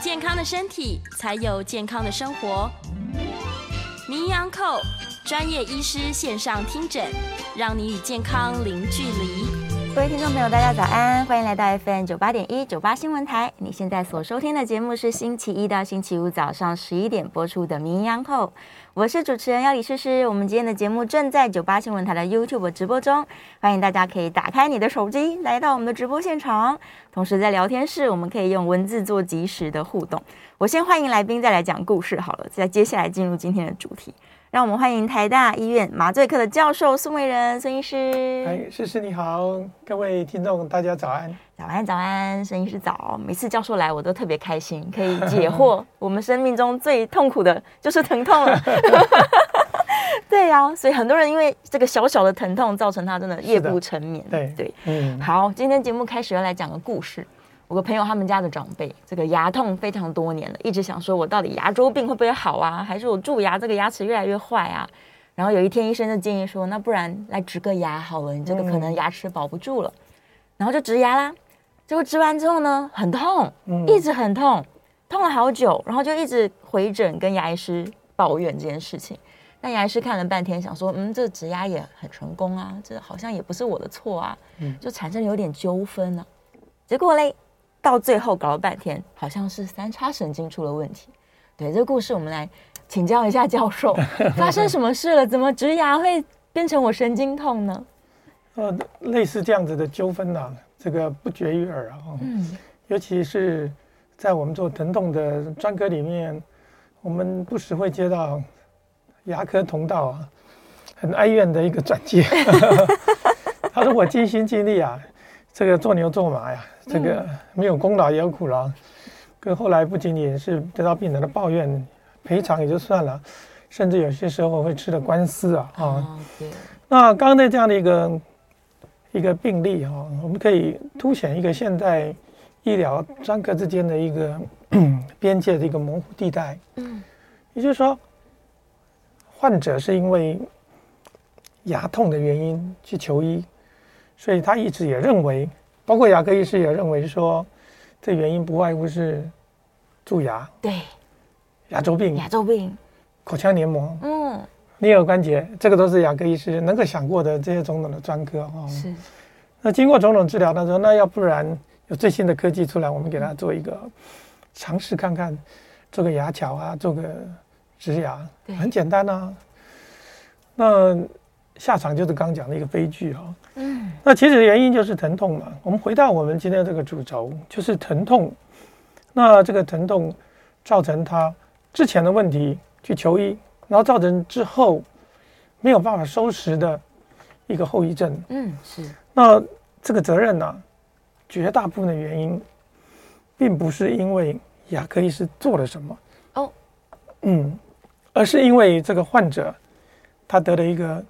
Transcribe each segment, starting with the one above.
健康的身体，才有健康的生活。名医安扣专业医师线上听诊，让你与健康零距离。各位听众朋友，大家早安，欢迎来到 FM 九八点一九八新闻台。你现在所收听的节目是星期一到星期五早上十一点播出的《名医央后》，我是主持人要李诗诗。我们今天的节目正在九八新闻台的 YouTube 直播中，欢迎大家可以打开你的手机来到我们的直播现场。同时在聊天室，我们可以用文字做及时的互动。我先欢迎来宾，再来讲故事好了。再接下来进入今天的主题。让我们欢迎台大医院麻醉科的教授孙维仁孙医师。哎，诗诗你好，各位听众大家早安。早安早安，孙医师早。每次教授来，我都特别开心，可以解惑。我们生命中最痛苦的就是疼痛了。对呀、啊，所以很多人因为这个小小的疼痛，造成他真的夜不成眠。对对，嗯。好，今天节目开始要来讲个故事。我个朋友他们家的长辈，这个牙痛非常多年了，一直想说，我到底牙周病会不会好啊？还是我蛀牙这个牙齿越来越坏啊？然后有一天医生就建议说，那不然来植个牙好了，你这个可能牙齿保不住了。嗯、然后就植牙啦。结果植完之后呢，很痛，一直很痛，痛了好久，然后就一直回诊跟牙医师抱怨这件事情。但牙医师看了半天，想说，嗯，这植牙也很成功啊，这好像也不是我的错啊，就产生有点纠纷了、啊。结果嘞？到最后搞了半天，好像是三叉神经出了问题。对，这个故事我们来请教一下教授，发生什么事了？怎么植牙会变成我神经痛呢？呃，类似这样子的纠纷呢、啊，这个不绝于耳啊。嗯，尤其是在我们做疼痛的专科里面，我们不时会接到牙科同道啊，很哀怨的一个转介。他说：“我尽心尽力啊。”这个做牛做马呀，这个没有功劳也有苦劳。跟后来不仅仅是得到病人的抱怨，赔偿也就算了，甚至有些时候会吃的官司啊啊。那刚才这样的一个一个病例哈，我们可以凸显一个现代医疗专科之间的一个 边界的一个模糊地带。嗯，也就是说，患者是因为牙痛的原因去求医。所以他一直也认为，包括牙科医师也认为说，这原因不外乎是蛀牙，对，牙周病，牙周病，口腔黏膜，嗯，颞颌关节，这个都是牙科医师能够想过的这些种种的专科哈。是。那经过种种治疗，他说，那要不然有最新的科技出来，我们给他做一个尝试看看，做个牙桥啊，做个植牙，很简单啊。那。下场就是刚讲的一个悲剧哈，嗯，那其实原因就是疼痛嘛。我们回到我们今天这个主轴，就是疼痛。那这个疼痛造成他之前的问题去求医，然后造成之后没有办法收拾的一个后遗症。嗯，是。那这个责任呢、啊，绝大部分的原因，并不是因为牙科医师做了什么哦，嗯，而是因为这个患者他得了一个。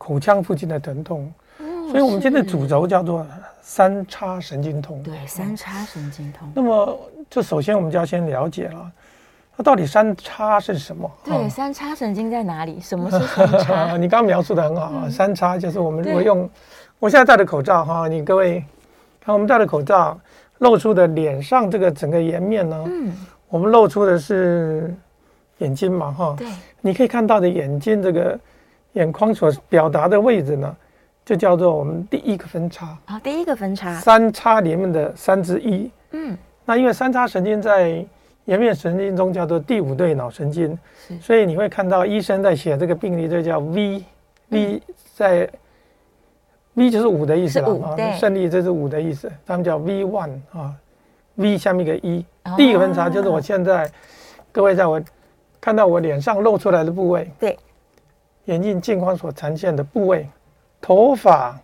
口腔附近的疼痛，所以我们今天的主轴叫做三叉神经痛。对，三叉神经痛。那么，就首先我们就要先了解了，那到底三叉是什么？对，三叉神经在哪里？什么是 三叉？你刚刚描述的很好啊，三叉就是我们如果用我现在戴的口罩哈，你各位看我们戴的口罩露出的脸上这个整个颜面呢，嗯，我们露出的是眼睛嘛哈，对，你可以看到的眼睛这个。眼眶所表达的位置呢，就叫做我们第一个分叉。啊、哦，第一个分叉，三叉里面的三之一。嗯，那因为三叉神经在颜面神经中叫做第五对脑神经，所以你会看到医生在写这个病例，就叫 V，V、嗯、在 V 就是五的意思了啊，胜利这是五的意思，他们叫 V one 啊，V 下面一个一、哦，第一个分叉就是我现在各位在我看到我脸上露出来的部位，对。眼镜镜框所呈现的部位，头发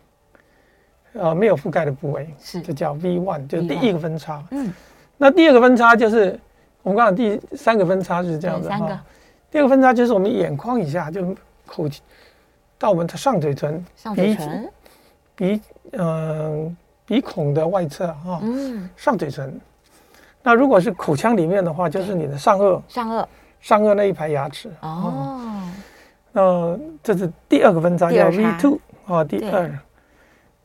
呃没有覆盖的部位，是这叫 V one，就是第一个分叉。嗯，那第二个分叉就是我们刚刚第三个分叉是这样的哈。第二个分叉就是我们眼眶以下，就口到我们的上嘴唇，上嘴唇，鼻嗯、呃、鼻孔的外侧哈。嗯，上嘴唇。那如果是口腔里面的话，就是你的上颚，上颚，上颚那一排牙齿。哦。那这是第二个分叉，叫 V two 啊，第二。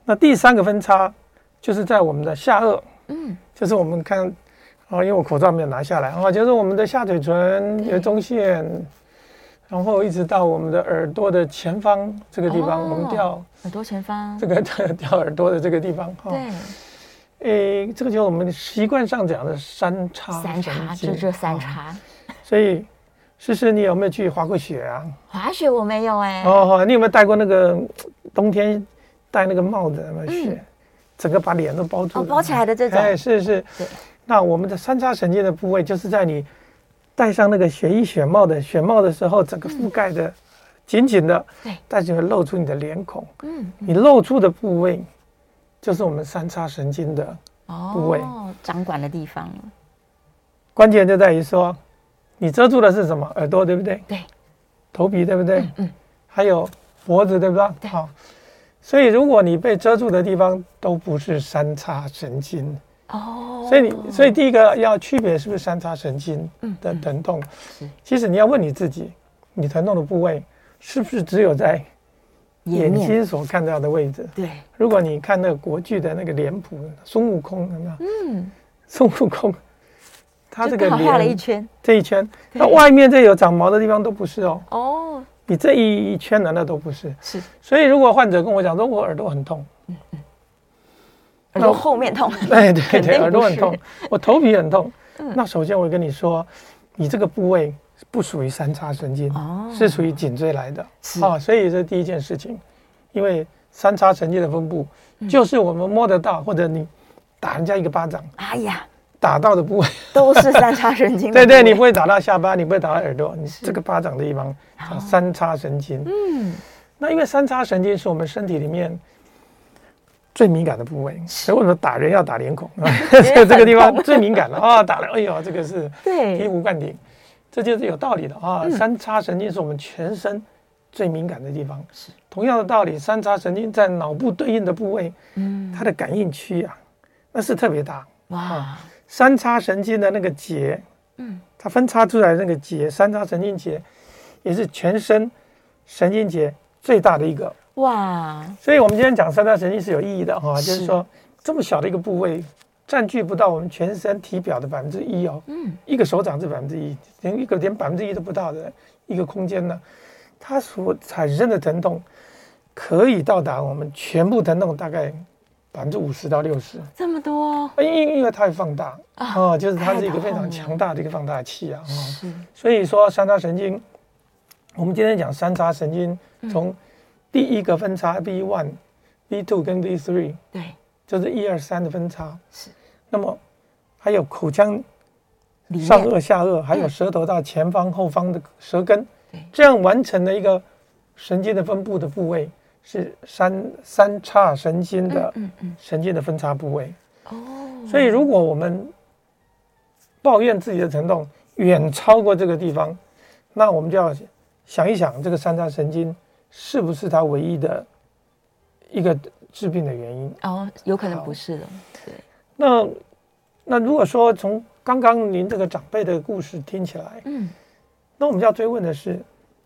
那第三个分叉就是在我们的下颚，嗯，就是我们看，啊，因为我口罩没有拿下来啊，就是我们的下嘴唇有中线，然后一直到我们的耳朵的前方这个地方，我们掉耳朵前方。这个 掉耳朵的这个地方哈。对，诶，这个就是我们习惯上讲的三叉，三叉就这三叉，所以。诗诗，你有没有去滑过雪啊？滑雪我没有哎、欸。哦，你有没有戴过那个冬天戴那个帽子？有没有雪？嗯、整个把脸都包住、哦，包起来的这种。哎，是是。对那我们的三叉神经的部位，就是在你戴上那个雪衣雪帽的雪帽的时候，整个覆盖的紧紧的，对、嗯，但是会露出你的脸孔。嗯。嗯你露出的部位，就是我们三叉神经的部位，哦，掌管的地方。关键就在于说。你遮住的是什么？耳朵对不对？对，头皮对不对？嗯，嗯还有脖子对不对？对。好，所以如果你被遮住的地方都不是三叉神经哦，所以你所以第一个要区别是不是三叉神经的疼痛？其实你要问你自己，你疼痛的部位是不是只有在眼睛所看到的位置？对。如果你看那个国剧的那个脸谱，孙悟空有没有？嗯，孙悟空。他这个脸画了一圈，这一圈，那外面这有长毛的地方都不是哦。哦，你这一圈难道都不是？是。所以如果患者跟我讲说，我耳朵很痛，嗯嗯，耳朵后面痛，对对对，耳朵很痛，我头皮很痛。那首先我跟你说，你这个部位不属于三叉神经，是属于颈椎来的。啊，所以这是第一件事情，因为三叉神经的分布就是我们摸得到，或者你打人家一个巴掌，哎呀。打到的部位 都是三叉神经。对对，你不会打到下巴，你不会打到耳朵，你这个巴掌的地方叫三叉神经。嗯，那因为三叉神经是我们身体里面最敏感的部位，所以为什么打人要打脸孔？这个地方最敏感了啊！打了，哎呦，这个是醍醐灌顶，这就是有道理的啊！三叉神经是我们全身最敏感的地方。是同样的道理，三叉神经在脑部对应的部位，嗯，它的感应区啊，那是特别大哇。三叉神经的那个节，嗯，它分叉出来的那个节，三叉神经节，也是全身神经节最大的一个哇。所以，我们今天讲三叉神经是有意义的哈，是就是说这么小的一个部位，占据不到我们全身体表的百分之一哦，嗯，一个手掌是百分之一，连一个连百分之一都不到的一个空间呢，它所产生的疼痛可以到达我们全部疼痛大概。百分之五十到六十，这么多？因因因为它会放大啊、哦，就是它是一个非常强大的一个放大器啊。是，所以说三叉神经，我们今天讲三叉神经，从第一个分叉 V one、V two 跟 V three，对，就是一二三的分叉。是，那么还有口腔、上颚、下颚，还有舌头到前方、后方的舌根，这样完成了一个神经的分布的部位。是三三叉神经的神经的分叉部位哦，所以如果我们抱怨自己的疼痛远超过这个地方，那我们就要想一想，这个三叉神经是不是它唯一的一个治病的原因？哦，有可能不是的。对，那那如果说从刚刚您这个长辈的故事听起来，嗯，那我们要追问的是。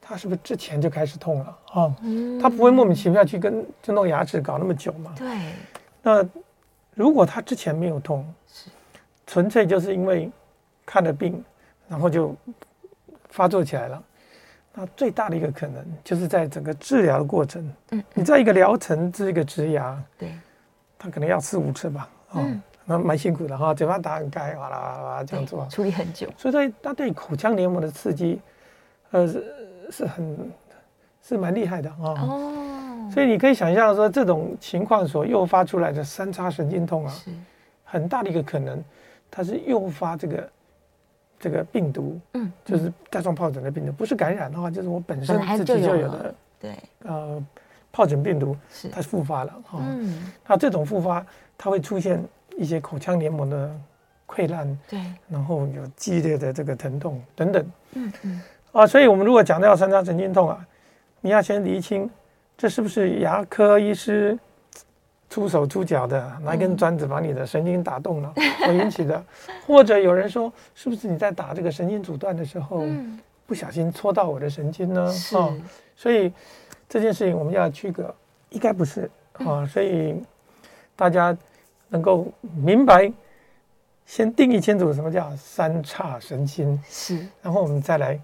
他是不是之前就开始痛了啊？嗯、他不会莫名其妙去跟就弄牙齿搞那么久嘛？对。那如果他之前没有痛，是纯粹就是因为看了病，然后就发作起来了。那最大的一个可能就是在整个治疗的过程，嗯，你在一个疗程治一个植牙，对，他可能要四五次吧，嗯，那蛮辛苦的哈，嘴巴打很开，哇啦哇啦这样做，处理很久。所以在他对口腔黏膜的刺激，呃。是很是蛮厉害的啊，哦，所以你可以想象说，这种情况所诱发出来的三叉神经痛啊，是。很大的一个可能，它是诱发这个这个病毒，嗯，就是带状疱疹的病毒，不是感染的话，就是我本身自己就有的，对，呃，疱疹病毒它复发了哈。嗯，那这种复发它会出现一些口腔黏膜的溃烂，对，然后有激烈的这个疼痛等等。嗯嗯，啊，所以我们如果讲到三叉神经痛啊，你要先厘清这是不是牙科医师出手出脚的拿一根砖子把你的神经打动了 所引起的，或者有人说是不是你在打这个神经阻断的时候不小心戳到我的神经呢？啊，所以这件事情我们要区隔，应该不是啊，所以大家能够明白，先定义清楚什么叫三叉神经是，然后我们再来。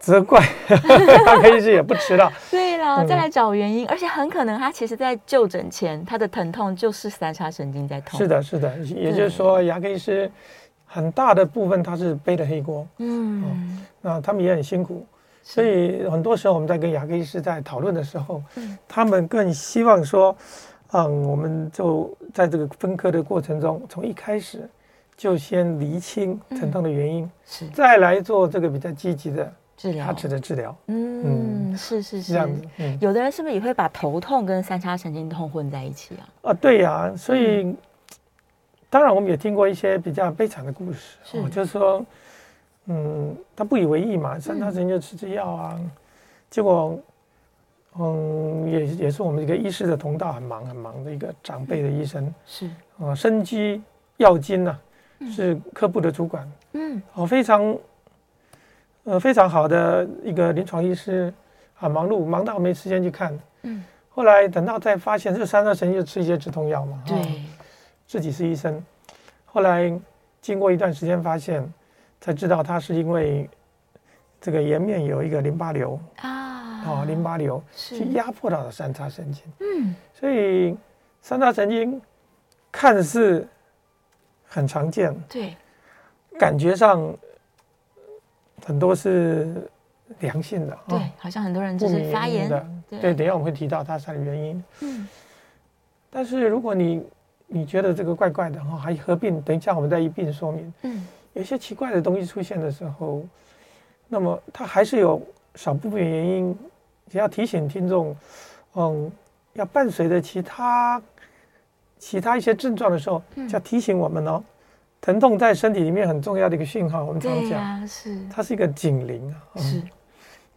责怪，牙科医师也不迟到。对了，再来找原因，嗯、而且很可能他其实在就诊前，他的疼痛就是三叉神经在痛。是的，是的，也就是说，牙科医师很大的部分他是背的黑锅。嗯、哦，那他们也很辛苦，所以很多时候我们在跟牙科医师在讨论的时候，嗯、他们更希望说，嗯，我们就在这个分科的过程中，从一开始就先厘清疼痛的原因，嗯、是再来做这个比较积极的。治疗。牙齿的治疗，嗯，是是是。这样子。嗯，有的人是不是也会把头痛跟三叉神经痛混在一起啊？啊，对呀、啊，所以、嗯、当然我们也听过一些比较悲惨的故事，是。哦、就是说，嗯，他不以为意嘛，三叉神经就吃吃药啊，嗯、结果，嗯，也也是我们一个医师的同道，很忙很忙的一个长辈的医生，嗯、是。啊、呃，生机药金呐，是科部的主管，嗯，哦，非常。呃，非常好的一个临床医师，啊忙碌，忙到没时间去看。嗯，后来等到再发现这三叉神经，就吃一些止痛药嘛。对、哦，自己是医生，后来经过一段时间发现，才知道他是因为这个颜面有一个淋巴瘤啊，哦，淋巴瘤去压迫到了三叉神经。嗯，所以三叉神经看似很常见，对，感觉上。很多是良性的，对，好像很多人就是发炎的，对，等一下我们会提到它啥的原因。嗯，但是如果你你觉得这个怪怪的哈，还合并，等一下我们再一并说明。嗯，有些奇怪的东西出现的时候，那么它还是有少部分原因，也要提醒听众，嗯，要伴随着其他其他一些症状的时候，就要提醒我们哦。疼痛在身体里面很重要的一个讯号，我们常讲，啊、是。它是一个警铃啊，是。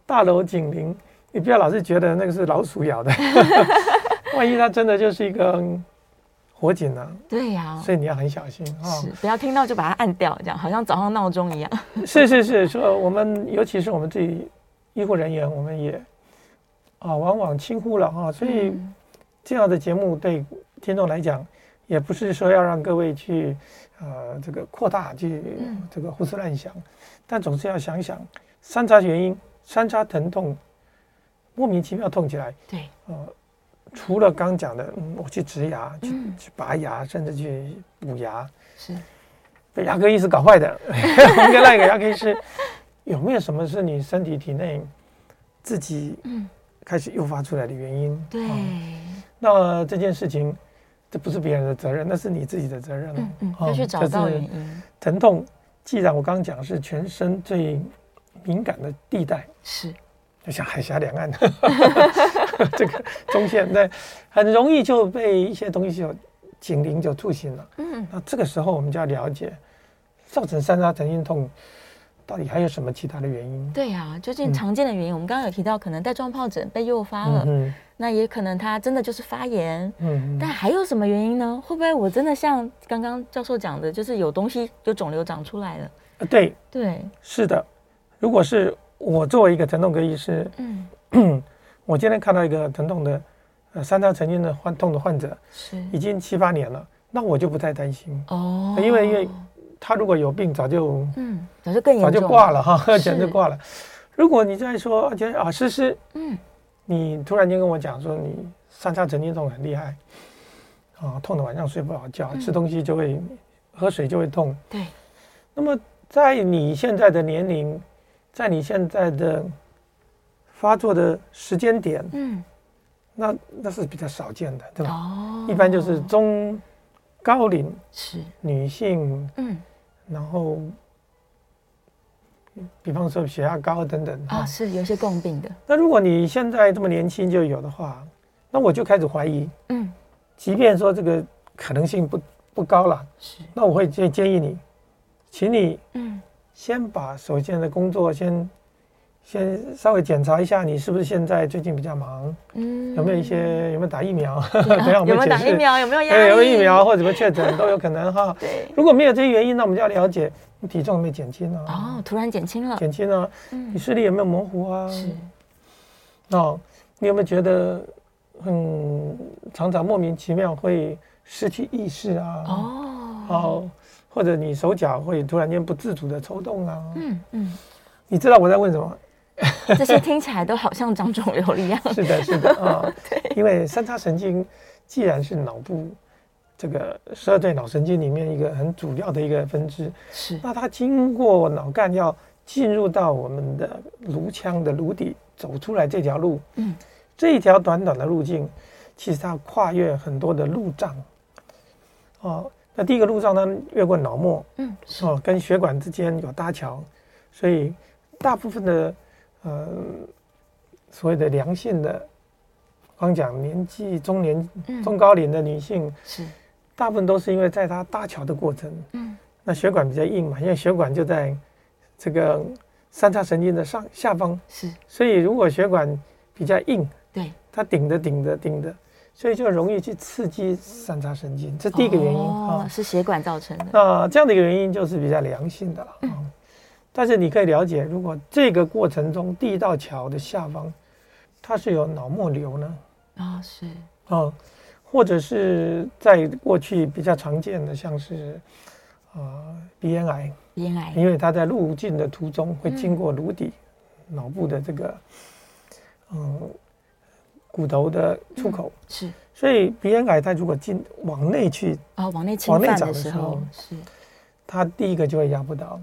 大楼警铃，你不要老是觉得那个是老鼠咬的，万一它真的就是一个火警呢？对呀，所以你要很小心啊，是不要听到就把它按掉，这样好像早上闹钟一样。是是是，说我们尤其是我们自己医护人员，我们也啊往往轻忽了啊，所以这样的节目对听众来讲，也不是说要让各位去。呃，这个扩大去这个胡思乱想，嗯、但总是要想一想三叉原因，三叉疼痛莫名其妙痛起来，对，呃，除了刚讲的，嗯，我去植牙、去去拔牙，甚至去补牙，是。被牙科医师搞坏的。我们跟那个牙科医师有没有什么是你身体体内自己开始诱发出来的原因？对，嗯、那这件事情。这不是别人的责任，那是你自己的责任。嗯嗯，要去找到原因。疼痛，既然我刚刚讲是全身最敏感的地带，是，就像海峡两岸，这个中线，那很容易就被一些东西就警铃就触醒了。嗯，那这个时候我们就要了解，造成三叉神经痛。到底还有什么其他的原因？对呀、啊，究竟常见的原因，嗯、我们刚刚有提到，可能带状疱疹被诱发了，嗯、那也可能它真的就是发炎。嗯，但还有什么原因呢？会不会我真的像刚刚教授讲的，就是有东西有肿瘤长出来了？对对，是的。如果是我作为一个疼痛科医师，嗯，我今天看到一个疼痛的呃三叉神经的患痛的患者，是已经七八年了，那我就不太担心哦，因为因为。他如果有病，早就嗯，早就更早就挂了哈，简直挂了。如果你再说，而且啊，诗诗，嗯，你突然间跟我讲说你三叉神经痛很厉害，啊，痛的晚上睡不好觉，吃东西就会，喝水就会痛。对。那么在你现在的年龄，在你现在的发作的时间点，嗯，那那是比较少见的，对吧？哦。一般就是中高龄是女性，嗯。然后，比方说血压高等等啊，是有些共病的。那如果你现在这么年轻就有的话，那我就开始怀疑，嗯，即便说这个可能性不不高了，是，那我会建建议你，请你，嗯，先把首先的工作先。先稍微检查一下，你是不是现在最近比较忙？嗯，有没有一些有没有打疫苗？等下我们。有没有打疫苗？有没有压力？有没有疫苗或者什么确诊都有可能哈。对，如果没有这些原因，那我们就要了解你体重有没有减轻啊？哦，突然减轻了。减轻了。嗯。你视力有没有模糊啊？是。哦，你有没有觉得嗯，常常莫名其妙会失去意识啊？哦。好，或者你手脚会突然间不自主的抽动啊？嗯嗯。你知道我在问什么？这些听起来都好像长肿瘤一样。是的，是的 啊。哦、对，因为三叉神经既然是脑部这个十二对脑神经里面一个很主要的一个分支，是。那它经过脑干要进入到我们的颅腔的颅底走出来这条路，嗯，这一条短短的路径，其实它跨越很多的路障。哦，那第一个路障呢，越过脑膜，嗯，哦，跟血管之间有搭桥，所以大部分的。呃，所谓的良性的，刚讲年纪中年、中高龄的女性，嗯、是大部分都是因为在她搭桥的过程，嗯，那血管比较硬嘛，因为血管就在这个三叉神经的上下方，是，所以如果血管比较硬，对，它顶着顶着顶着，所以就容易去刺激三叉神经，这第一个原因哦，是血管造成的。那这样的一个原因就是比较良性的了，嗯。但是你可以了解，如果这个过程中第一道桥的下方，它是有脑膜瘤呢？啊、哦，是。哦，或者是在过去比较常见的，像是啊、呃、鼻咽癌，鼻咽癌，因为它在路径的途中会经过颅底、嗯、脑部的这个嗯骨头的出口，嗯、是，所以鼻咽癌它如果进往内去啊、哦，往内侵犯的时候，是，它第一个就会压不到。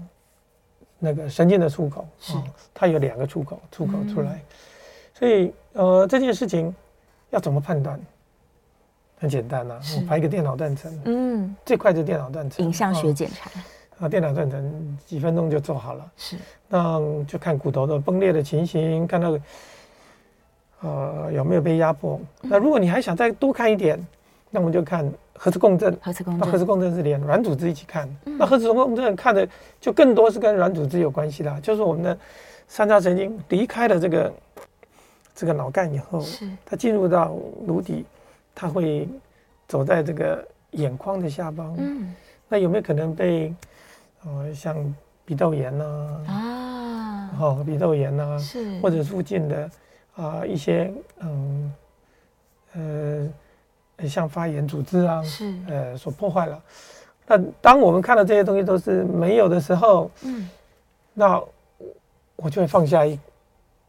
那个神经的出口是、哦，它有两个出口，出口出来，嗯、所以呃这件事情要怎么判断？很简单呐、啊，我拍一个电脑断层，嗯，最快的电脑断层，影像学检查，啊，电脑断层几分钟就做好了，是，那就看骨头的崩裂的情形，看到呃有没有被压迫，嗯、那如果你还想再多看一点，那我们就看。核磁共振，核磁共振，那核磁共振是连软组织一起看，嗯、那核磁共振看的就更多是跟软组织有关系的，就是我们的三叉神经离开了这个这个脑干以后，是。它进入到颅底，它会走在这个眼眶的下方，嗯，那有没有可能被呃像鼻窦炎呐啊，啊。哦鼻窦炎呐、啊，是。或者附近的啊、呃、一些嗯呃。像发炎组织啊，是。呃所破坏了。那当我们看到这些东西都是没有的时候，嗯，那我就会放下一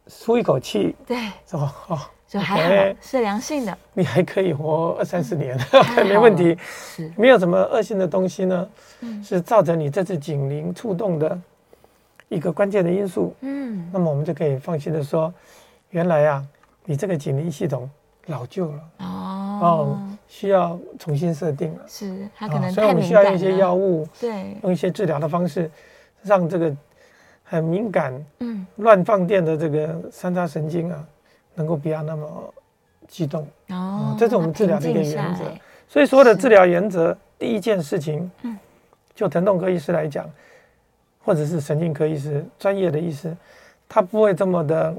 舒一口气，对，说哦，就还好是良性的，你还可以活二三十年，嗯、没问题，是。没有什么恶性的东西呢，嗯、是造成你这次警铃触动的一个关键的因素，嗯，那么我们就可以放心的说，原来啊，你这个警铃系统老旧了，哦。哦，需要重新设定了，是它可能、哦，所以我们需要用一些药物，对，用一些治疗的方式，让这个很敏感、嗯，乱放电的这个三叉神经啊，能够不要那么激动。哦，哦，这是我们治疗的一个原则。所以所有的治疗原则，第一件事情，嗯，就疼痛科医师来讲，或者是神经科医师专业的医师，他不会这么的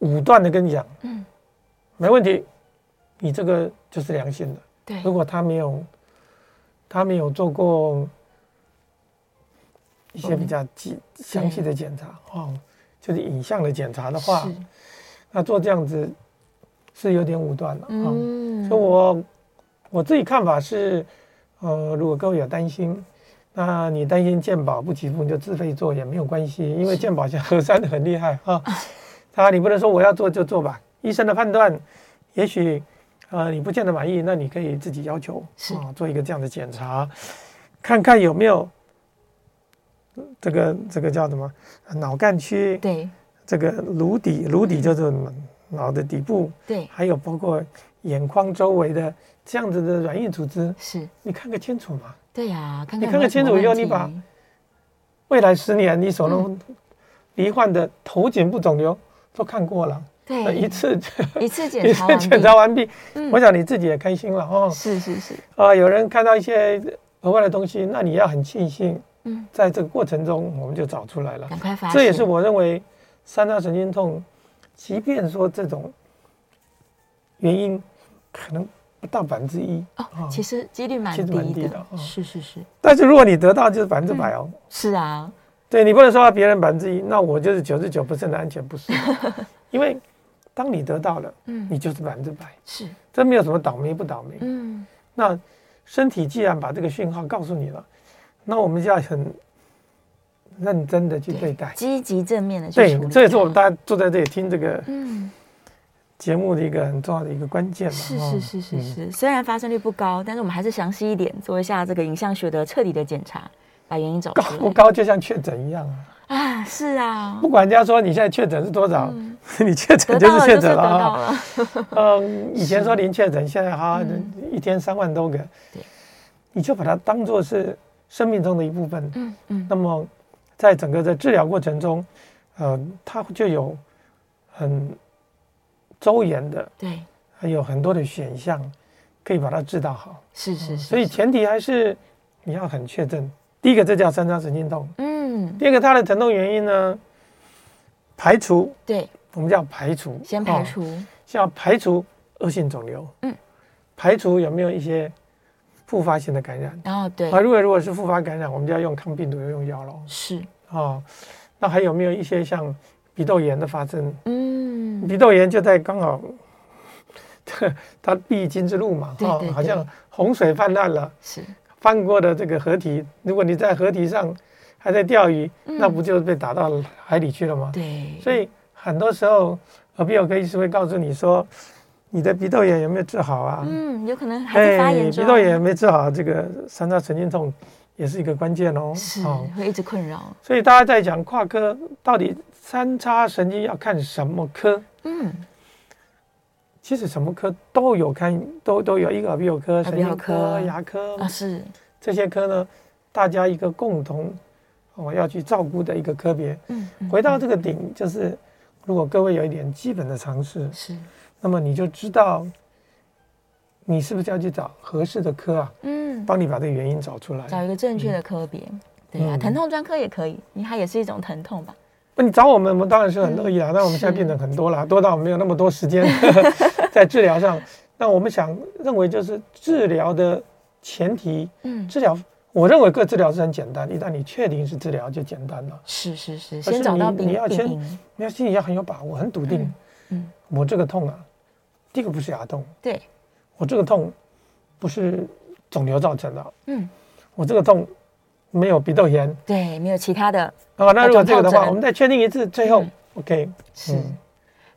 武断的跟你讲，嗯，没问题。你这个就是良性的，对。如果他没有，他没有做过一些比较细详细的检查哦，就是影像的检查的话，那做这样子是有点武断了啊。嗯。所以我我自己看法是，呃，如果各位有担心，那你担心健保不起付，你就自费做也没有关系，因为健保现在核删的很厉害啊。他你不能说我要做就做吧，医生的判断也许。呃，你不见得满意，那你可以自己要求是啊，做一个这样的检查，看看有没有这个这个叫什么脑干区？对，这个颅底，颅底就是脑的底部。对，还有包括眼眶周围的这样子的软硬组织。是，你看个清楚嘛？对呀、啊，看看你看个清楚以后，你把未来十年你所能罹患的头颈部肿瘤都看过了。对，一次 一次检查完检查完毕，我想你自己也开心了哦。是是是啊，有人看到一些额外的东西，那你要很庆幸。嗯，在这个过程中，我们就找出来了。赶快发现。这也是我认为三叉神经痛，即便说这种原因可能不到百分之一哦，其实几率蛮低的。蛮低的。是是是。但是如果你得到，就是百分之百哦。是啊。对，你不能说别人百分之一，那我就是九十九不是的安全，不是。因为当你得到了，嗯，你就是百分之百。是。这没有什么倒霉不倒霉。嗯。那身体既然把这个讯号告诉你了。那我们就要很认真的去对待，积极正面的去对，这也是我们大家坐在这里听这个嗯节目的一个很重要的一个关键嘛。是是是是是，虽然发生率不高，但是我们还是详细一点做一下这个影像学的彻底的检查，把原因找出来。高不高就像确诊一样啊！啊，是啊，不管人家说你现在确诊是多少，你确诊就是确诊了啊。嗯，以前说零确诊，现在哈一天三万多个，对，你就把它当做是。生命中的一部分，嗯嗯，那么在整个的治疗过程中，呃，它就有很周延的，对，还有很多的选项可以把它治到好，是是是，所以前提还是你要很确认。第一个，这叫三叉神经痛，嗯，第二个，它的疼痛原因呢，排除，对，我们叫排除，先排除，先要排除恶性肿瘤，嗯，排除有没有一些。复发性的感染。哦，对。啊，如果如果是复发感染，我们就要用抗病毒用药了。是。啊，那还有没有一些像鼻窦炎的发生？嗯，鼻窦炎就在刚好，它必经之路嘛，哈，好像洪水泛滥了，是翻过的这个河堤，如果你在河堤上还在钓鱼，那不就被打到海里去了吗？对，所以很多时候耳鼻喉科医师会告诉你说。你的鼻窦炎有没有治好啊？嗯，有可能还在发炎中。鼻窦炎没治好，这个三叉神经痛也是一个关键哦。是，会一直困扰。所以大家在讲跨科，到底三叉神经要看什么科？嗯，其实什么科都有看，都都有一个耳鼻喉科、神经科、牙科啊，是这些科呢，大家一个共同哦要去照顾的一个科别。嗯，回到这个顶，就是如果各位有一点基本的常识是。那么你就知道，你是不是要去找合适的科啊？嗯，帮你把这个原因找出来，找一个正确的科别。嗯、对呀、啊，疼痛专科也可以，因为它也是一种疼痛吧？那你找我们，我们当然是很乐意啊。那、嗯、我们现在病人很多了，多到没有那么多时间 在治疗上。那我们想认为，就是治疗的前提，嗯，治疗，我认为各治疗是很简单，一旦你确定是治疗，就简单了。是是是，先找到病，你要先，你要心里要很有把握，很笃定。嗯，嗯我这个痛啊。第一个不是牙痛，对，我这个痛不是肿瘤造成的，嗯，我这个痛没有鼻窦炎，对，没有其他的啊。那如果这个的话，我们再确定一次，最后 OK 是。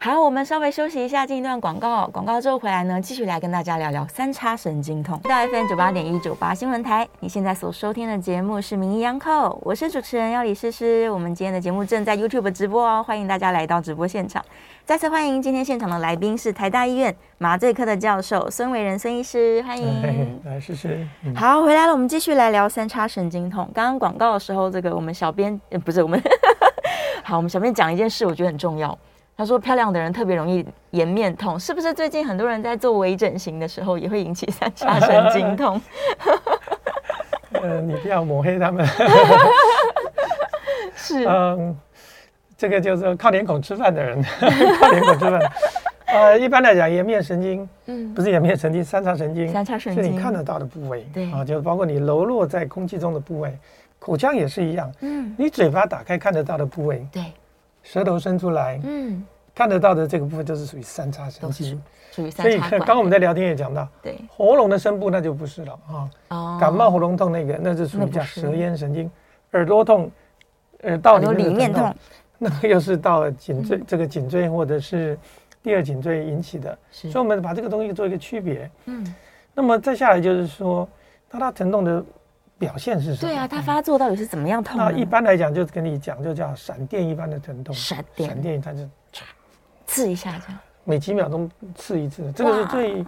好，我们稍微休息一下，进一段广告。广告之后回来呢，继续来跟大家聊聊三叉神经痛。到 FM 九八点一九八新闻台，你现在所收听的节目是名医央叩，我是主持人要李诗诗。我们今天的节目正在 YouTube 直播哦，欢迎大家来到直播现场。再次欢迎今天现场的来宾是台大医院麻醉科的教授孙维仁孙医师，欢迎。来，诗诗。嗯、好，回来了，我们继续来聊三叉神经痛。刚刚广告的时候，这个我们小编、呃、不是我们，好，我们小编讲一件事，我觉得很重要。他说：“漂亮的人特别容易颜面痛，是不是？最近很多人在做微整形的时候，也会引起三叉神经痛？” 呃，你不要抹黑他们。是，嗯，这个就是靠脸孔吃饭的人，靠脸孔吃饭。呃，一般来讲，颜面神经，嗯，不是颜面神经，三叉神经，三叉神经是你看得到的部位，对啊，就是包括你流落在空气中的部位，口腔也是一样，嗯，你嘴巴打开看得到的部位，对。舌头伸出来，嗯，看得到的这个部分就是属于三叉神经，属于三叉。所以刚刚我们在聊天也讲到，对，喉咙的声部那就不是了啊。哦，感冒喉咙痛那个，那是属于叫舌咽神经。耳朵痛，耳道里面痛，那个又是到颈椎，这个颈椎或者是第二颈椎引起的。所以我们把这个东西做一个区别。嗯，那么再下来就是说，那它疼痛的。表现是什么？对啊，它发作到底是怎么样痛？那一般来讲，就跟你讲，就叫闪电一般的疼痛。闪电，闪电，它就刺一下这样，每几秒钟刺一次，这个是最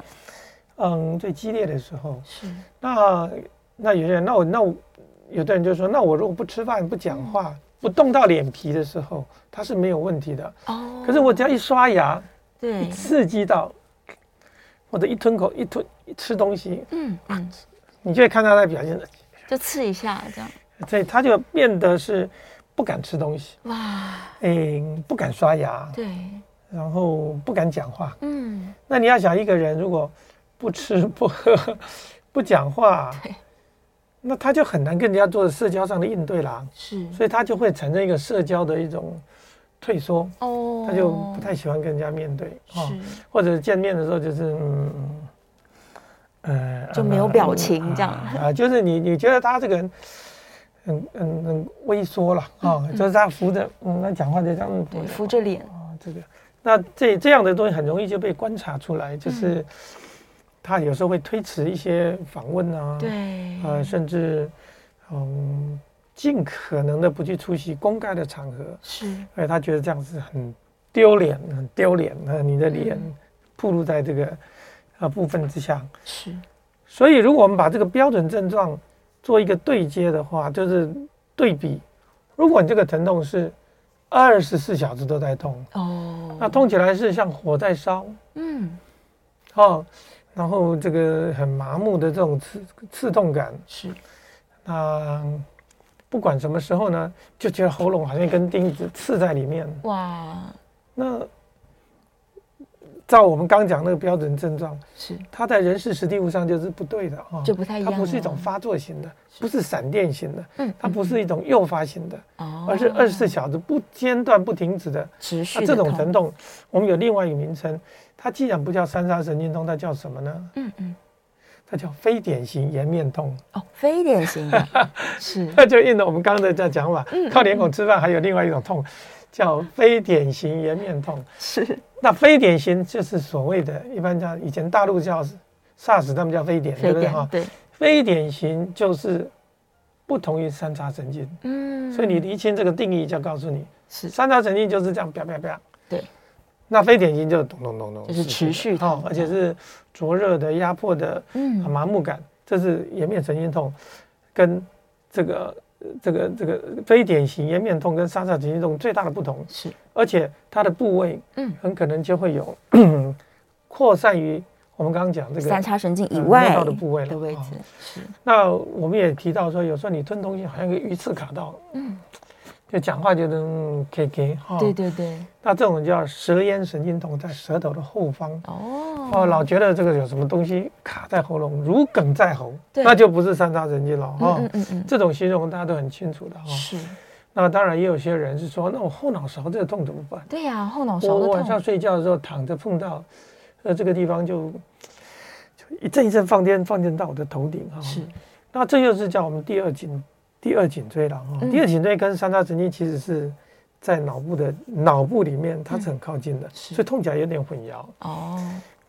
嗯最激烈的时候。是。那那有些人，那我那我有的人就说，那我如果不吃饭、不讲话、不动到脸皮的时候，它是没有问题的。哦。可是我只要一刷牙，对，刺激到，或者一吞口一吞一吃东西，嗯嗯，你就会看到他表现的，就刺一下这样，所以他就变得是不敢吃东西，哇，哎、欸，不敢刷牙，对，然后不敢讲话，嗯，那你要想一个人如果不吃 不喝不讲话，那他就很难跟人家做社交上的应对啦，是，所以他就会产生一个社交的一种退缩，哦，他就不太喜欢跟人家面对，是，或者见面的时候就是嗯，呃，就没有表情这样。啊，就是你你觉得他这个人很很很微缩了啊，就是他扶着嗯，那讲话就这样，对，扶着脸。啊，这个，那这这样的东西很容易就被观察出来，就是。他有时候会推迟一些访问啊，对，呃，甚至嗯，尽可能的不去出席公开的场合，是，而且他觉得这样子很丢脸，很丢脸，呃，你的脸暴露在这个啊部分之下，是。所以，如果我们把这个标准症状做一个对接的话，就是对比，如果你这个疼痛是二十四小时都在痛，哦，那痛起来是像火在烧，嗯，哦。然后这个很麻木的这种刺刺痛感。是，那不管什么时候呢，就觉得喉咙好像一根钉子刺在里面。哇，那照我们刚讲那个标准症状，是它在人事实地物上就是不对的啊，就不太一样。它不是一种发作型的，不是闪电型的，嗯，它不是一种诱发型的，哦，而是二十四小时不间断不停止的持续。那这种疼痛，我们有另外一个名称。它既然不叫三叉神经痛，它叫什么呢？嗯嗯，它叫非典型颜面痛。哦，非典型的，是。那就应了我们刚刚的这讲法，靠脸孔吃饭还有另外一种痛，叫非典型颜面痛。是。那非典型就是所谓的，一般叫以前大陆叫 SARS，他们叫非典，对不对哈？对。非典型就是不同于三叉神经。嗯。所以你厘清这个定义，就告诉你，是三叉神经就是这样啪啪啪。对。那非典型就咚咚咚咚，就是持续痛，而且是灼热的、压迫的、嗯，麻木感，这是颜面神经痛，跟这个这个这个非典型颜面痛跟三叉神经痛最大的不同是，而且它的部位，嗯，很可能就会有 扩散于我们刚刚讲这个三叉神经以外的部位了的位置。是，那我们也提到说，有时候你吞东西好像个鱼刺卡到，嗯。就讲话就能 K K 哈，对对对，那这种叫舌咽神经痛，在舌头的后方哦，哦，老觉得这个有什么东西卡在喉咙，如鲠在喉，那就不是三叉神经了哈。嗯嗯嗯，这种形容大家都很清楚的哈。是，那当然也有些人是说，那我后脑勺这个痛怎么办？对呀，后脑勺痛。我晚上睡觉的时候躺着碰到，呃，这个地方就就一阵一阵放电，放电到我的头顶哈。是，那这就是叫我们第二颈。第二颈椎了哈，第二颈椎跟三叉神经其实是在脑部的脑部里面，它是很靠近的，所以痛起来有点混淆。哦，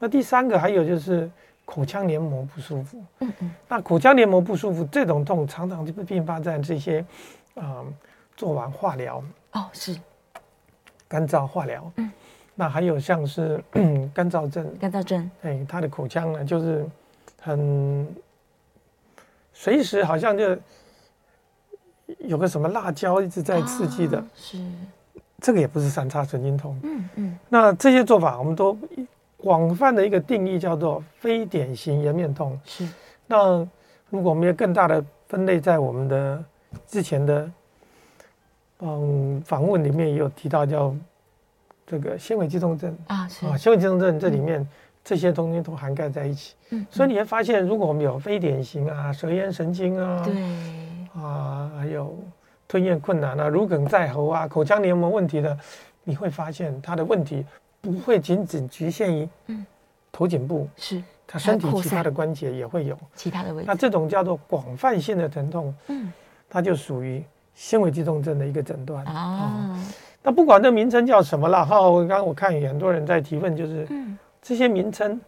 那第三个还有就是口腔黏膜不舒服。嗯嗯，那口腔黏膜不舒服这种痛常常就会并发在这些，啊，做完化疗哦是，干燥化疗。嗯，那还有像是 干燥症，干燥症，哎，他的口腔呢就是很随时好像就。有个什么辣椒一直在刺激的，是这个也不是三叉神经痛。嗯嗯，那这些做法我们都广泛的一个定义叫做非典型颜面痛。是，那如果我们有更大的分类，在我们的之前的嗯访问里面也有提到叫这个纤维肌痛症啊，是啊，纤维肌痛症这里面这些东西都涵盖在一起。嗯，所以你会发现，如果我们有非典型啊，舌咽神经啊，对。啊，还有吞咽困难啊，如鲠在喉啊，口腔黏膜问题的，你会发现它的问题不会仅仅局限于嗯。头颈部，是它身体其他的关节也会有。其他的问题。那这种叫做广泛性的疼痛，嗯，它就属于纤维肌痛症的一个诊断。啊。那不管这名称叫什么了哈，我刚刚我看有很多人在提问，就是嗯，这些名称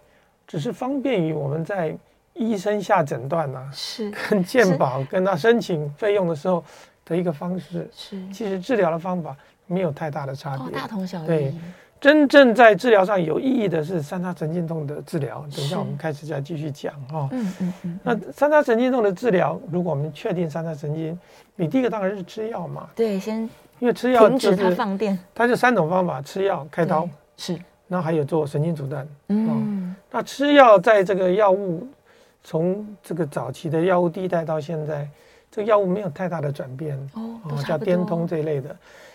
只是方便于我们在。医生下诊断呐，是跟 健保跟他申请费用的时候的一个方式，是其实治疗的方法没有太大的差别，大同小异。对，真正在治疗上有意义的是三叉神经痛的治疗。等一下我们开始再继续讲哈。嗯嗯嗯。那三叉神经痛的治疗，如果我们确定三叉神经，你第一个当然是吃药嘛。对，先因为吃药停止它放电，它就三种方法：吃药、开刀，是然后还有做神经阻断。嗯，那吃药在这个药物从这个早期的药物第一代到现在，这个药物没有太大的转变哦，叫颠通这一类的。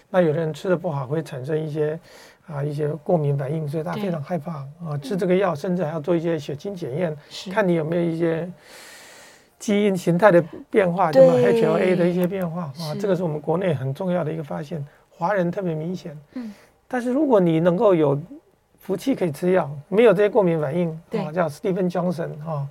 那有的人吃的不好会产生一些啊一些过敏反应，所以他非常害怕啊吃这个药，甚至还要做一些血清检验，看你有没有一些基因形态的变化，什么 HLA 的一些变化啊，这个是我们国内很重要的一个发现，华人特别明显。嗯，但是如果你能够有福气可以吃药，没有这些过敏反应啊，叫 Stephen Johnson 啊，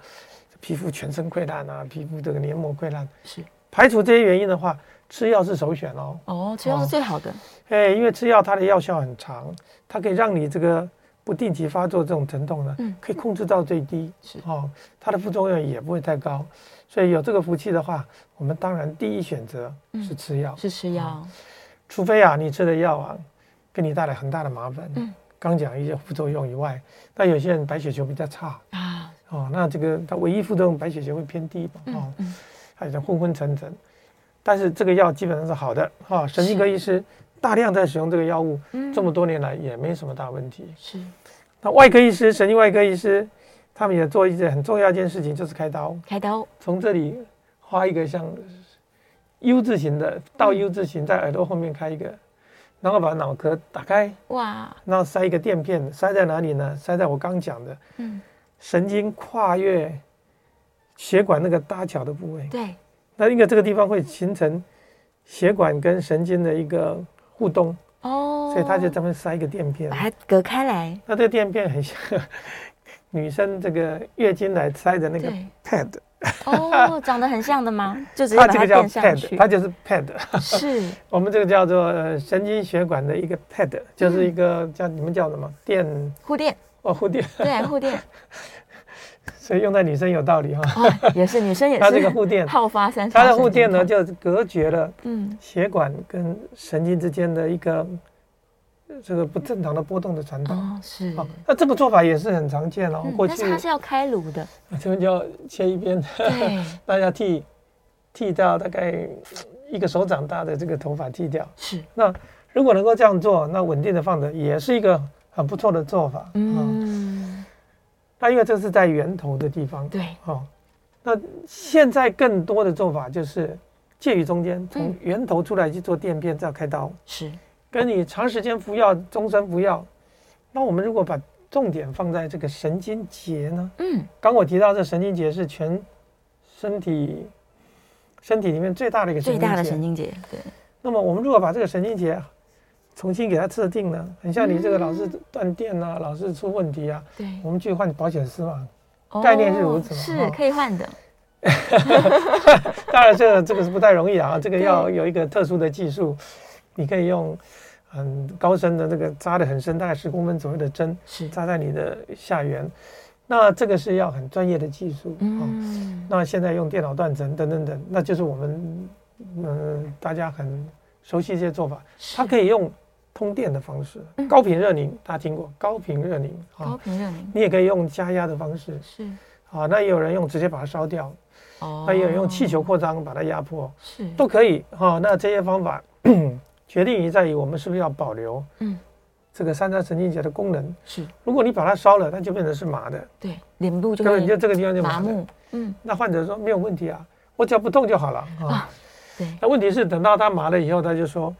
皮肤全身溃烂啊，皮肤这个黏膜溃烂，是排除这些原因的话。吃药是首选哦。哦，吃药是最好的。哎，因为吃药它的药效很长，它可以让你这个不定期发作这种疼痛呢，嗯，可以控制到最低。是哦，它的副作用也不会太高，所以有这个福气的话，我们当然第一选择是吃药。是吃药，除非啊，你吃的药啊，给你带来很大的麻烦。嗯，刚讲一些副作用以外，但有些人白血球比较差啊，哦，那这个它唯一副作用白血球会偏低嘛，哦，还有昏昏沉沉。但是这个药基本上是好的哈，神经科医师大量在使用这个药物，这么多年来也没什么大问题。是，那外科医师、神经外科医师，他们也做一件很重要一件事情，就是开刀。开刀，从这里画一个像 U 字形的，倒 U 字形，在耳朵后面开一个，然后把脑壳打开，哇，然后塞一个垫片，塞在哪里呢？塞在我刚讲的，嗯，神经跨越血管那个搭桥的部位。对。那因为这个地方会形成血管跟神经的一个互动哦，所以他就专门塞一个垫片，把它隔开来。那这个垫片很像女生这个月经来塞的那个 pad 哦，长得很像的吗？就直接把它垫上去。它就是 pad，是 我们这个叫做神经血管的一个 pad，就是一个叫你们叫什么垫护垫哦，护垫对护垫。所以用在女生有道理哈，也是女生也是。它这个护垫好发三，它的护垫呢就隔绝了嗯血管跟神经之间的一个这个不正常的波动的传导。哦，是。那这个做法也是很常见哦。过去它是要开颅的，这边就要切一边，大家剃剃掉大概一个手掌大的这个头发剃掉。是。那如果能够这样做，那稳定的放着也是一个很不错的做法。嗯。那因为这是在源头的地方，对，哦，那现在更多的做法就是介于中间，从源头出来去做垫片，再开刀，是，跟你长时间服药、终身服药。那我们如果把重点放在这个神经节呢？嗯，刚我提到这神经节是全身体身体里面最大的一个神经节，最大的神经节，对。那么我们如果把这个神经节重新给它设定了，很像你这个老是断电啊，老是出问题啊，对，我们去换保险丝嘛，概念是如此嘛，是可以换的。当然，这个这个是不太容易啊，这个要有一个特殊的技术，你可以用很高深的这个扎的很深，大概十公分左右的针，是。扎在你的下缘。那这个是要很专业的技术，嗯，那现在用电脑断层等等等，那就是我们嗯大家很熟悉这些做法，它可以用。通电的方式，高频热凝，大家听过高频热凝啊？高频热凝，你也可以用加压的方式，是。啊，那也有人用直接把它烧掉，哦，那也有人用气球扩张把它压迫，是。都可以哈。那这些方法 决定于在于我们是不是要保留，嗯，这个三叉神经节的功能。是。如果你把它烧了，它就变成是麻的，对，脸部就会你就这个地方就麻木，嗯，那患者说没有问题啊，我只要不动就好了啊。对，那问题是等到它麻了以后，他就说。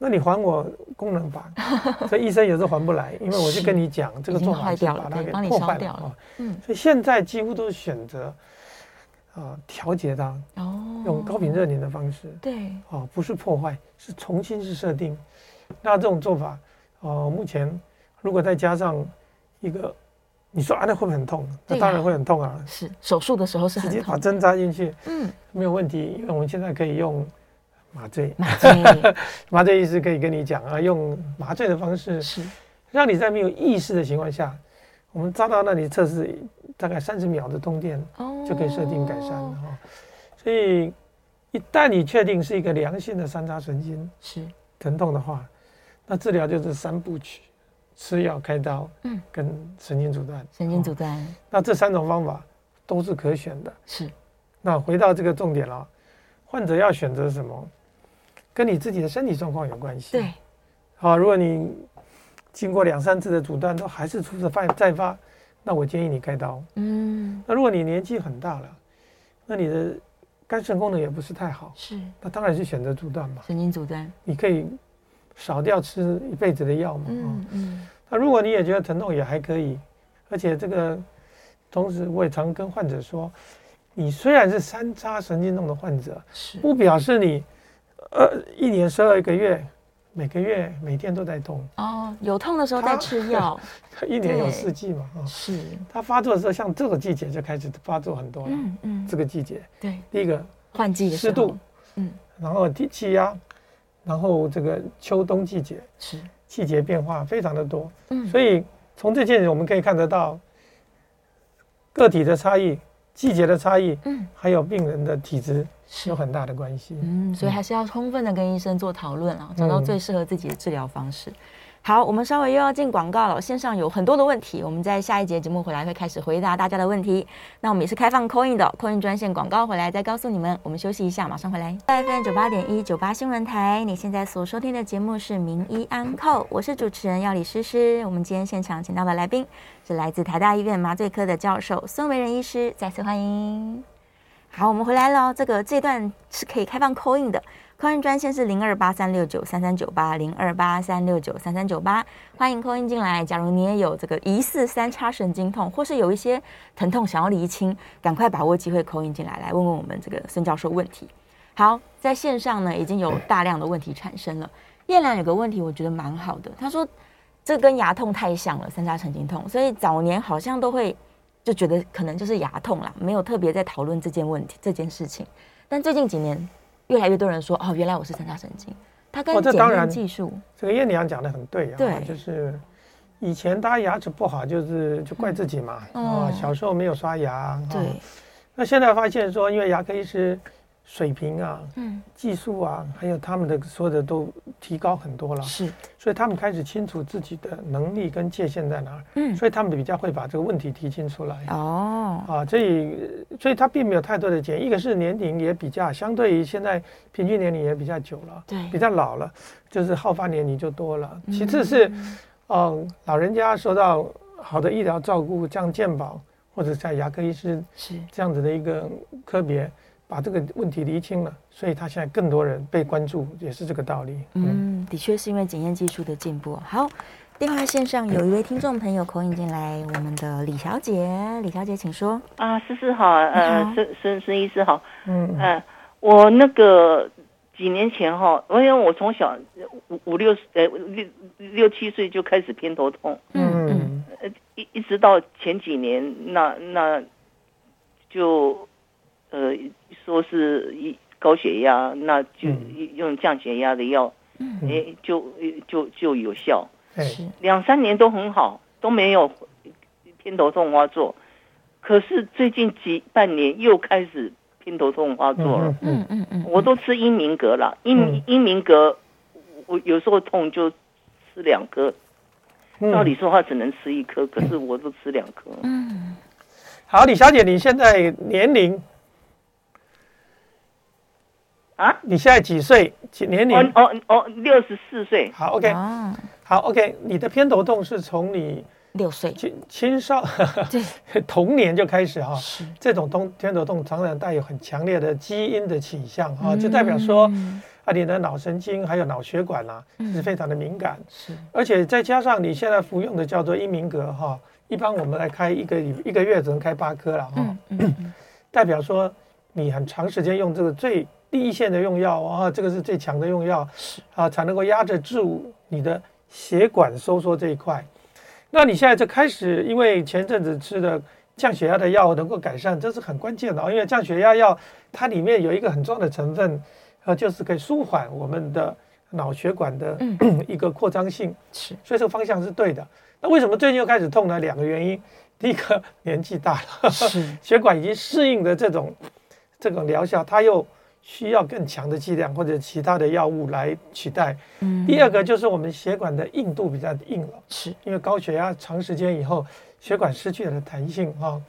那你还我功能吧，所以医生有时候还不来，因为我就跟你讲这个做法是把它给破坏掉了。嗯，所以现在几乎都是选择啊调节它，哦，用高频热凝的方式，对，哦，不是破坏，是重新是设定。那这种做法，哦，目前如果再加上一个，你说啊，那会不会很痛？那当然会很痛啊。是手术的时候是很痛，直接把针扎进去，嗯，没有问题，因为我们现在可以用。麻醉，麻醉，麻醉医师可以跟你讲啊，用麻醉的方式，是让你在没有意识的情况下，我们扎到那里测试，大概三十秒的通电，哦，就可以设定改善了哈。所以一旦你确定是一个良性的三叉神经是疼痛的话，那治疗就是三部曲：吃药、开刀，嗯，跟神经阻断。神经阻断。那这三种方法都是可选的。是。那回到这个重点了，患者要选择什么？跟你自己的身体状况有关系。对，好，如果你经过两三次的阻断都还是出再再发，那我建议你开刀。嗯，那如果你年纪很大了，那你的肝肾功能也不是太好，是，那当然是选择阻断嘛。神经阻断，你可以少掉吃一辈子的药嘛。嗯嗯。那如果你也觉得疼痛也还可以，而且这个，同时我也常跟患者说，你虽然是三叉神经痛的患者，是，不表示你，呃，一年十二个月。每个月每天都在痛哦，有痛的时候在吃药。一年有四季嘛，啊是。它发作的时候，像这个季节就开始发作很多了。嗯嗯。这个季节，对，第一个换季的湿度，嗯，然后低气压，然后这个秋冬季节是季节变化非常的多。嗯，所以从这件我们可以看得到个体的差异、季节的差异，嗯，还有病人的体质。是有很大的关系，嗯，所以还是要充分的跟医生做讨论啊，找到最适合自己的治疗方式。好，我们稍微又要进广告了。线上有很多的问题，我们在下一节节目回来会开始回答大家的问题。那我们也是开放 call in 的，call in 专线广告回来再告诉你们。我们休息一下，马上回来。FM 九八点一九八新闻台，你现在所收听的节目是名医安扣，我是主持人药理诗诗。我们今天现场请到的来宾是来自台大医院麻醉科的教授孙维仁医师，再次欢迎。好，我们回来了。这个这段是可以开放 call in 的，call in 专线是零二八三六九三三九八零二八三六九三三九八，欢迎 call in 进来。假如你也有这个疑似三叉神经痛，或是有一些疼痛想要厘清，赶快把握机会 call in 进来，来问问我们这个孙教授问题。好，在线上呢已经有大量的问题产生了。彦良有个问题，我觉得蛮好的，他说这跟牙痛太像了，三叉神经痛，所以早年好像都会。就觉得可能就是牙痛啦，没有特别在讨论这件问题这件事情。但最近几年，越来越多人说哦，原来我是三叉神经。它跟检验技术，哦、这，这个叶良讲的很对啊，对，就是以前大家牙齿不好，就是就怪自己嘛，啊、嗯哦，小时候没有刷牙。对、哦，那现在发现说，因为牙科医师。水平啊，嗯，技术啊，还有他们的所有的都提高很多了，是，所以他们开始清楚自己的能力跟界限在哪儿，嗯，所以他们比较会把这个问题提清出来，哦，啊，所以，所以他并没有太多的检，一个是年龄也比较，相对于现在平均年龄也比较久了，对，比较老了，就是好发年龄就多了，其次是，嗯，老人家受到好的医疗照顾，像健保或者在牙科医师是。这样子的一个科别。把这个问题厘清了，所以他现在更多人被关注，也是这个道理。嗯，嗯的确是因为检验技术的进步。好，电话线上有一位听众朋友口音进来，我们的李小姐，李小姐请说。啊，思思好，呃，孙孙孙医师好。嗯呃，我那个几年前哈，因为我从小五五六呃六六七岁就开始偏头痛，嗯嗯，呃一一直到前几年，那那就。呃，说是一高血压，那就用降血压的药，嗯，哎，就就就有效，是。两三年都很好，都没有偏头痛发作，可是最近几半年又开始偏头痛发作了，嗯嗯嗯，我都吃英明格了，英英明格，我有时候痛就吃两颗，照理说话只能吃一颗，可是我都吃两颗，嗯，好，李小姐，你现在年龄？啊，你现在几岁？几年龄？哦哦哦，六十四岁。好，OK，好，OK。你的偏头痛是从你六岁。青青少对。童年就开始哈，是。这种痛偏头痛常常带有很强烈的基因的倾向哈，就代表说啊，你的脑神经还有脑血管呐是非常的敏感，是，而且再加上你现在服用的叫做英明格哈，一般我们来开一个一个月只能开八颗了哈，代表说你很长时间用这个最。第一线的用药啊，这个是最强的用药，啊，才能够压制住你的血管收缩这一块。那你现在就开始，因为前阵子吃的降血压的药能够改善，这是很关键的啊。因为降血压药它里面有一个很重要的成分，呃，就是可以舒缓我们的脑血管的 一个扩张性，是，所以这个方向是对的。那为什么最近又开始痛呢？两个原因，第一个年纪大了，血管已经适应的这种这种疗效，它又。需要更强的剂量或者其他的药物来取代。嗯，第二个就是我们血管的硬度比较硬了，是。因为高血压长时间以后，血管失去了弹性啊、哦。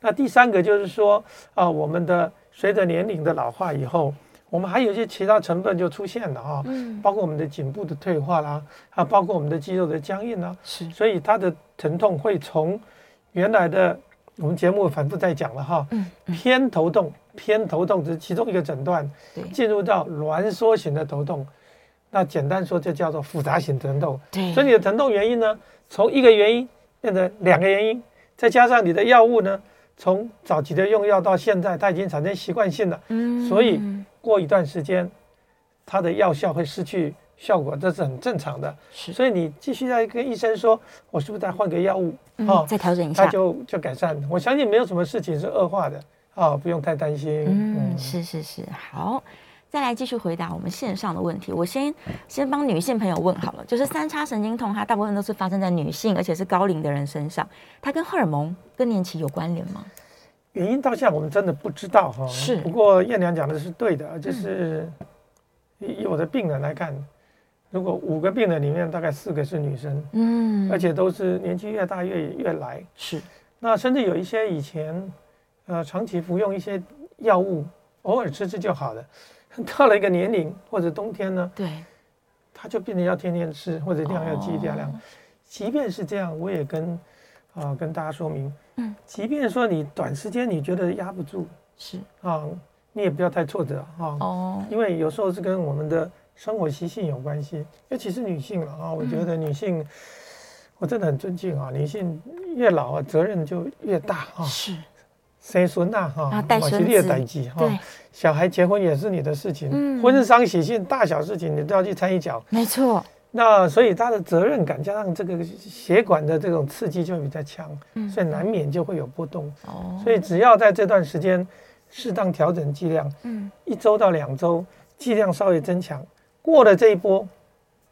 那第三个就是说啊，我们的随着年龄的老化以后，我们还有一些其他成分就出现了哈，嗯，包括我们的颈部的退化啦，啊，包括我们的肌肉的僵硬啦，是，所以它的疼痛会从原来的我们节目反复在讲了哈，嗯，偏头痛，偏头痛只是其中一个诊断，对，进入到挛缩型的头痛，那简单说就叫做复杂型疼痛，对，所以你的疼痛原因呢，从一个原因变成两个原因，再加上你的药物呢。从早期的用药到现在，它已经产生习惯性了，嗯，所以过一段时间，它的药效会失去效果，这是很正常的。是，所以你继续再跟医生说，我是不是再换个药物，嗯、哦，再调整一下，它就就改善。我相信没有什么事情是恶化的，啊、哦，不用太担心。嗯，是是是，好。再来继续回答我们线上的问题。我先先帮女性朋友问好了，就是三叉神经痛，它大部分都是发生在女性，而且是高龄的人身上。它跟荷尔蒙更年期有关联吗？原因到现在我们真的不知道哈。是。不过燕良讲的是对的，就是以我的病人来看，如果五个病人里面大概四个是女生，嗯，而且都是年纪越大越越来。是。那甚至有一些以前呃长期服用一些药物，偶尔吃吃就好了。到了一个年龄或者冬天呢，对，他就变得要天天吃或者量要剂量。哦、即便是这样，我也跟啊、呃、跟大家说明，嗯，即便说你短时间你觉得压不住，是啊，你也不要太挫折啊，哦，因为有时候是跟我们的生活习性有关系，尤其是女性了啊，我觉得女性、嗯、我真的很尊敬啊，女性越老啊责任就越大啊，是。生孙呐，哈，带孙子，对，小孩结婚也是你的事情，嗯，婚丧喜庆大小事情你都要去参与脚，没错。那所以他的责任感加上这个血管的这种刺激就比较强，嗯，所以难免就会有波动。哦，所以只要在这段时间适当调整剂量，嗯，一周到两周剂量稍微增强，过了这一波。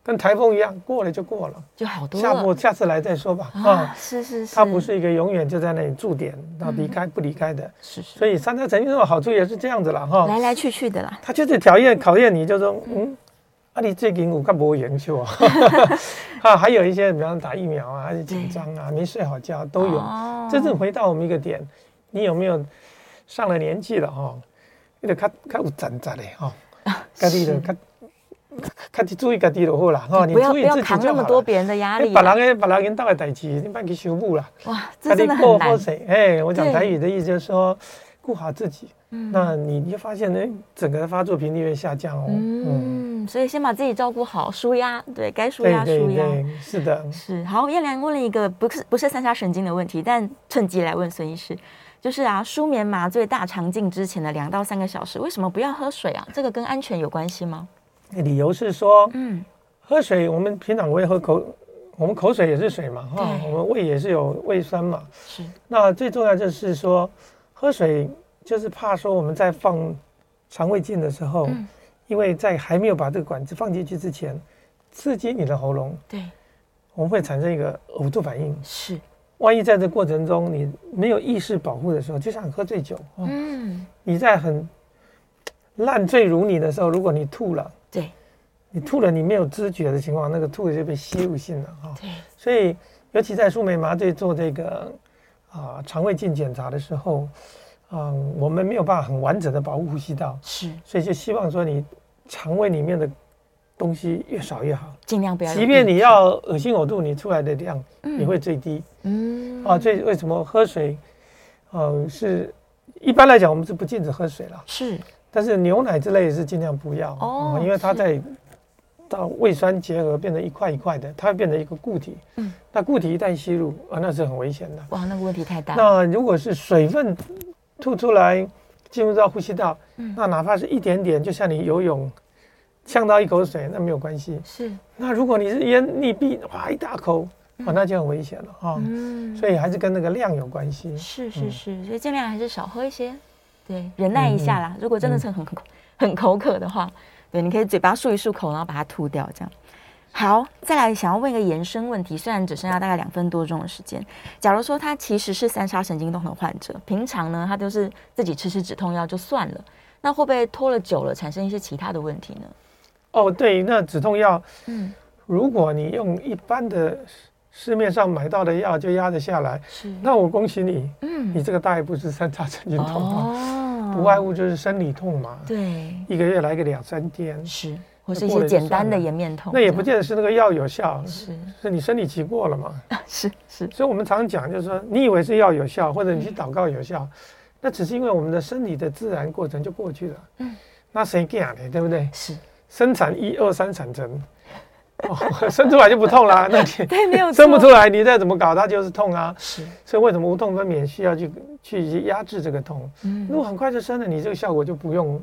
跟台风一样，过了就过了，就好多了。下波下次来再说吧。啊，是是是，它不是一个永远就在那里驻点，到离开不离开的。是是。所以三叉神经的好处也是这样子了哈，来来去去的啦。它就是考验考验你，就说嗯，啊你最近我看不研究啊，啊还有一些比方打疫苗啊，还是紧张啊，没睡好觉都有。哦真正回到我们一个点，你有没有上了年纪了哈？你得看看有长长的哈，该地的看。看你注意自己就好了哈，你注意自己就好了。不要扛那么多别人的压力。别人诶别人引导的代志，你别去修补啦。哇，这真的很难。哎，我讲台语的意思就是说，顾好自己，嗯那你你就发现呢，整个的发作频率会下降哦。嗯，所以先把自己照顾好，舒压，对该舒压舒压。是的，是。好，叶良问了一个不是不是三叉神经的问题，但趁机来问孙医师，就是啊，舒眠麻醉大肠镜之前的两到三个小时，为什么不要喝水啊？这个跟安全有关系吗？理由是说，嗯，喝水，我们平常会喝口，我们口水也是水嘛，哈，我们胃也是有胃酸嘛，是。那最重要就是说，喝水就是怕说我们在放肠胃镜的时候，因为在还没有把这个管子放进去之前，刺激你的喉咙，对，我们会产生一个呕吐反应，是。万一在这过程中你没有意识保护的时候，就像喝醉酒，嗯，你在很烂醉如泥的时候，如果你吐了。对，你吐了，你没有知觉的情况，那个吐就被吸入性了哈。对，所以尤其在舒眠麻醉做这个啊、呃、肠胃镜检查的时候，嗯，我们没有办法很完整的保护呼吸道，是，所以就希望说你肠胃里面的东西越少越好，尽量不要。即便你要恶心呕吐，你出来的量也会最低。嗯，啊，所以为什么喝水，嗯，是一般来讲我们是不禁止喝水了。是。但是牛奶之类是尽量不要哦，因为它在到胃酸结合变成一块一块的，它会变成一个固体。嗯，那固体一旦吸入啊，那是很危险的。哇，那个问题太大。那如果是水分吐出来进入到呼吸道，嗯，那哪怕是一点点，就像你游泳呛到一口水，那没有关系。是。那如果你是咽溺毙，哇，一大口，啊，那就很危险了哈。嗯。所以还是跟那个量有关系。是是是，所以尽量还是少喝一些。对，忍耐一下啦。如果真的是很、嗯、很口渴的话，对，你可以嘴巴漱一漱口，然后把它吐掉，这样。好，再来想要问一个延伸问题，虽然只剩下大概两分多钟的时间。假如说他其实是三叉神经痛的患者，平常呢他都是自己吃吃止痛药就算了，那会不会拖了久了产生一些其他的问题呢？哦，对，那止痛药，嗯，如果你用一般的市面上买到的药就压得下来，是，那我恭喜你，嗯，你这个大概不是三叉神经痛吧。哦不外乎就是生理痛嘛。对，一个月来个两三天，是，或是一些简单的颜面痛。那也不见得是那个药有效，是，是你生理期过了嘛。是是。所以我们常讲，就是说，你以为是药有效，或者你去祷告有效，那只是因为我们的身体的自然过程就过去了。嗯。那谁干的，对不对？是。生产一二三产程。哦，生出来就不痛啦，那你对没有生不出来，你再怎么搞它就是痛啊。是，所以为什么无痛分娩需要去去压制这个痛？嗯，如果很快就生了，你这个效果就不用。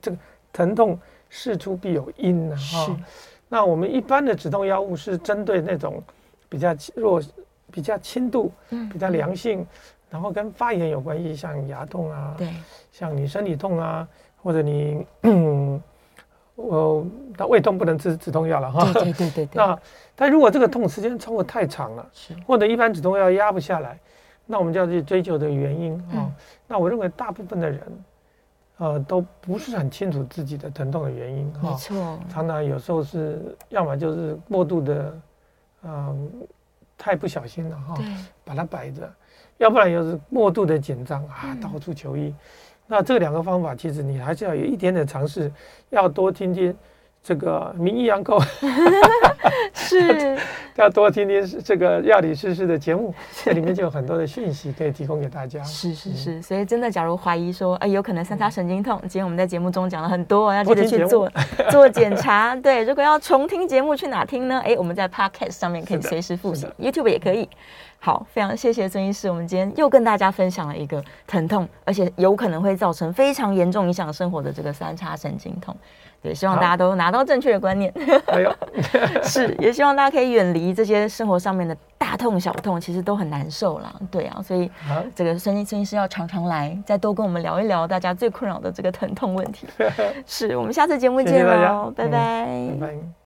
这个疼痛事出必有因呢。哈。是。那我们一般的止痛药物是针对那种比较弱、比较轻度、比较良性，嗯、然后跟发炎有关系，像牙痛啊，对，像你身体痛啊，或者你。嗯我那胃痛不能吃止痛药了哈。对对对对，对。那但如果这个痛时间超过太长了，是或者一般止痛药压不下来，那我们就要去追究的原因啊。嗯、那我认为大部分的人，呃，都不是很清楚自己的疼痛的原因哈。没错。常常有时候是要么就是过度的，嗯、呃，太不小心了哈，对把它摆着，要不然又是过度的紧张啊，嗯、到处求医。那这两个方法，其实你还是要有一点点尝试，要多听听这个民意养狗，是，要多听听这个药理诗诗的节目，这里面就有很多的讯息可以提供给大家。是是是，所以真的，假如怀疑说，哎，有可能三叉神经痛，今天我们在节目中讲了很多，要记得去做 做检查。对，如果要重听节目，去哪听呢？哎，我们在 Podcast 上面可以随时复习，YouTube 也可以。好，非常谢谢曾医师，我们今天又跟大家分享了一个疼痛，而且有可能会造成非常严重影响生活的这个三叉神经痛。对，希望大家都拿到正确的观念。哎呦，是，也希望大家可以远离这些生活上面的大痛小痛，其实都很难受啦。对啊，所以这个孙医孙医师要常常来，再多跟我们聊一聊大家最困扰的这个疼痛问题。是我们下次节目见喽，拜拜。拜拜。